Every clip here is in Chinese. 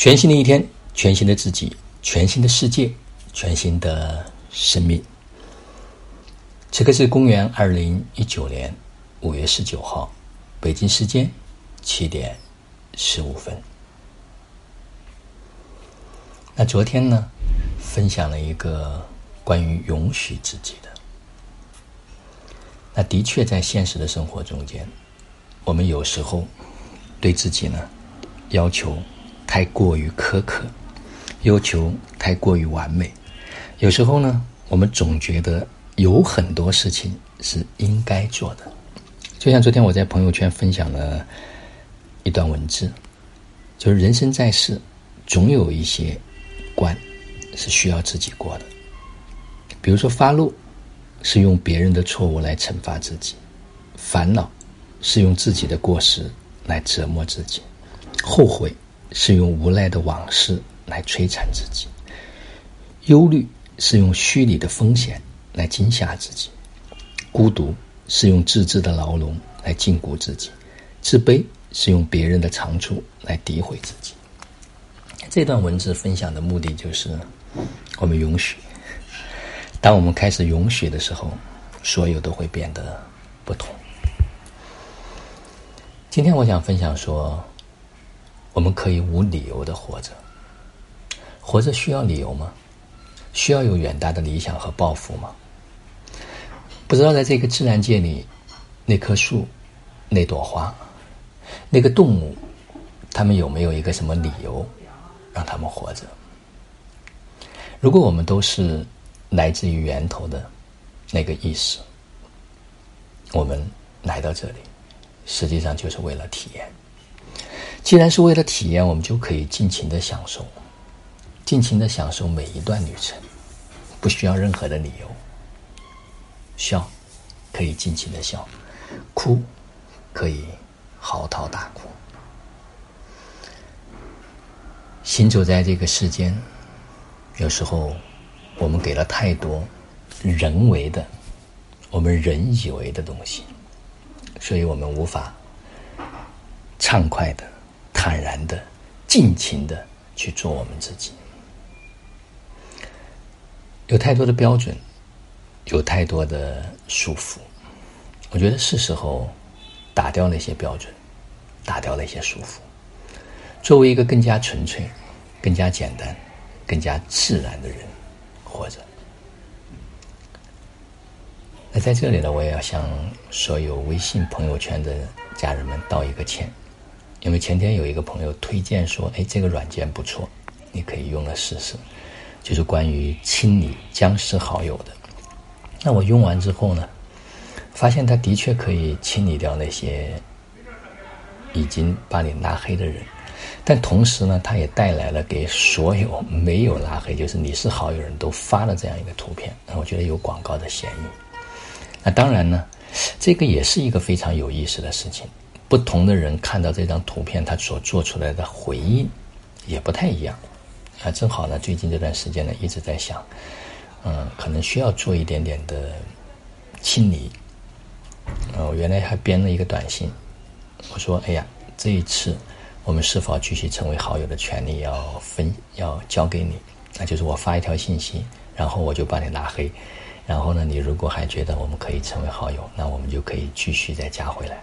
全新的一天，全新的自己，全新的世界，全新的生命。此刻是公元二零一九年五月十九号，北京时间七点十五分。那昨天呢，分享了一个关于允许自己的。那的确，在现实的生活中间，我们有时候对自己呢要求。太过于苛刻，要求太过于完美，有时候呢，我们总觉得有很多事情是应该做的。就像昨天我在朋友圈分享了一段文字，就是人生在世，总有一些关是需要自己过的。比如说，发怒是用别人的错误来惩罚自己，烦恼是用自己的过失来折磨自己，后悔。是用无奈的往事来摧残自己，忧虑是用虚拟的风险来惊吓自己，孤独是用自制的牢笼来禁锢自己，自卑是用别人的长处来诋毁自己。这段文字分享的目的就是，我们允许，当我们开始允许的时候，所有都会变得不同。今天我想分享说。我们可以无理由的活着，活着需要理由吗？需要有远大的理想和抱负吗？不知道在这个自然界里，那棵树、那朵花、那个动物，他们有没有一个什么理由让他们活着？如果我们都是来自于源头的那个意识，我们来到这里，实际上就是为了体验。既然是为了体验，我们就可以尽情的享受，尽情的享受每一段旅程，不需要任何的理由。笑，可以尽情的笑；哭，可以嚎啕大哭。行走在这个世间，有时候我们给了太多人为的、我们人以为的东西，所以我们无法畅快的。坦然的、尽情的去做我们自己。有太多的标准，有太多的束缚。我觉得是时候打掉那些标准，打掉那些束缚，作为一个更加纯粹、更加简单、更加自然的人活着。那在这里呢，我也要向所有微信朋友圈的家人们道一个歉。因为前天有一个朋友推荐说：“哎，这个软件不错，你可以用了试试。”就是关于清理僵尸好友的。那我用完之后呢，发现它的确可以清理掉那些已经把你拉黑的人，但同时呢，它也带来了给所有没有拉黑，就是你是好友人都发了这样一个图片。那我觉得有广告的嫌疑。那当然呢，这个也是一个非常有意思的事情。不同的人看到这张图片，他所做出来的回应也不太一样。啊，正好呢，最近这段时间呢，一直在想，嗯，可能需要做一点点的清理。呃，我原来还编了一个短信，我说：“哎呀，这一次我们是否继续成为好友的权利要分要交给你？那就是我发一条信息，然后我就把你拉黑，然后呢，你如果还觉得我们可以成为好友，那我们就可以继续再加回来。”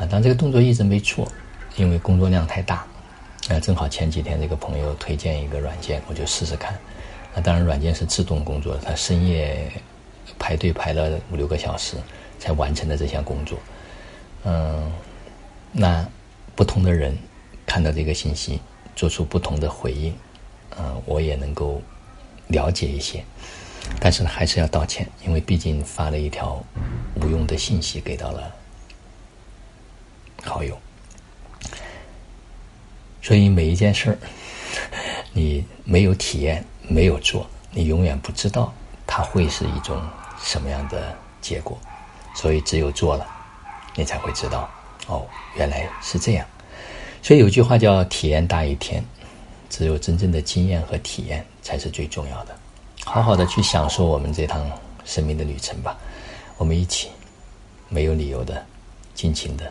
啊，但这个动作一直没做，因为工作量太大。啊，正好前几天这个朋友推荐一个软件，我就试试看。那当然，软件是自动工作的，他深夜排队排了五六个小时才完成的这项工作。嗯，那不同的人看到这个信息，做出不同的回应，嗯，我也能够了解一些。但是，还是要道歉，因为毕竟发了一条无用的信息给到了。好友，所以每一件事儿，你没有体验，没有做，你永远不知道它会是一种什么样的结果。所以只有做了，你才会知道，哦，原来是这样。所以有句话叫“体验大于天”，只有真正的经验和体验才是最重要的。好好的去享受我们这趟生命的旅程吧，我们一起，没有理由的，尽情的。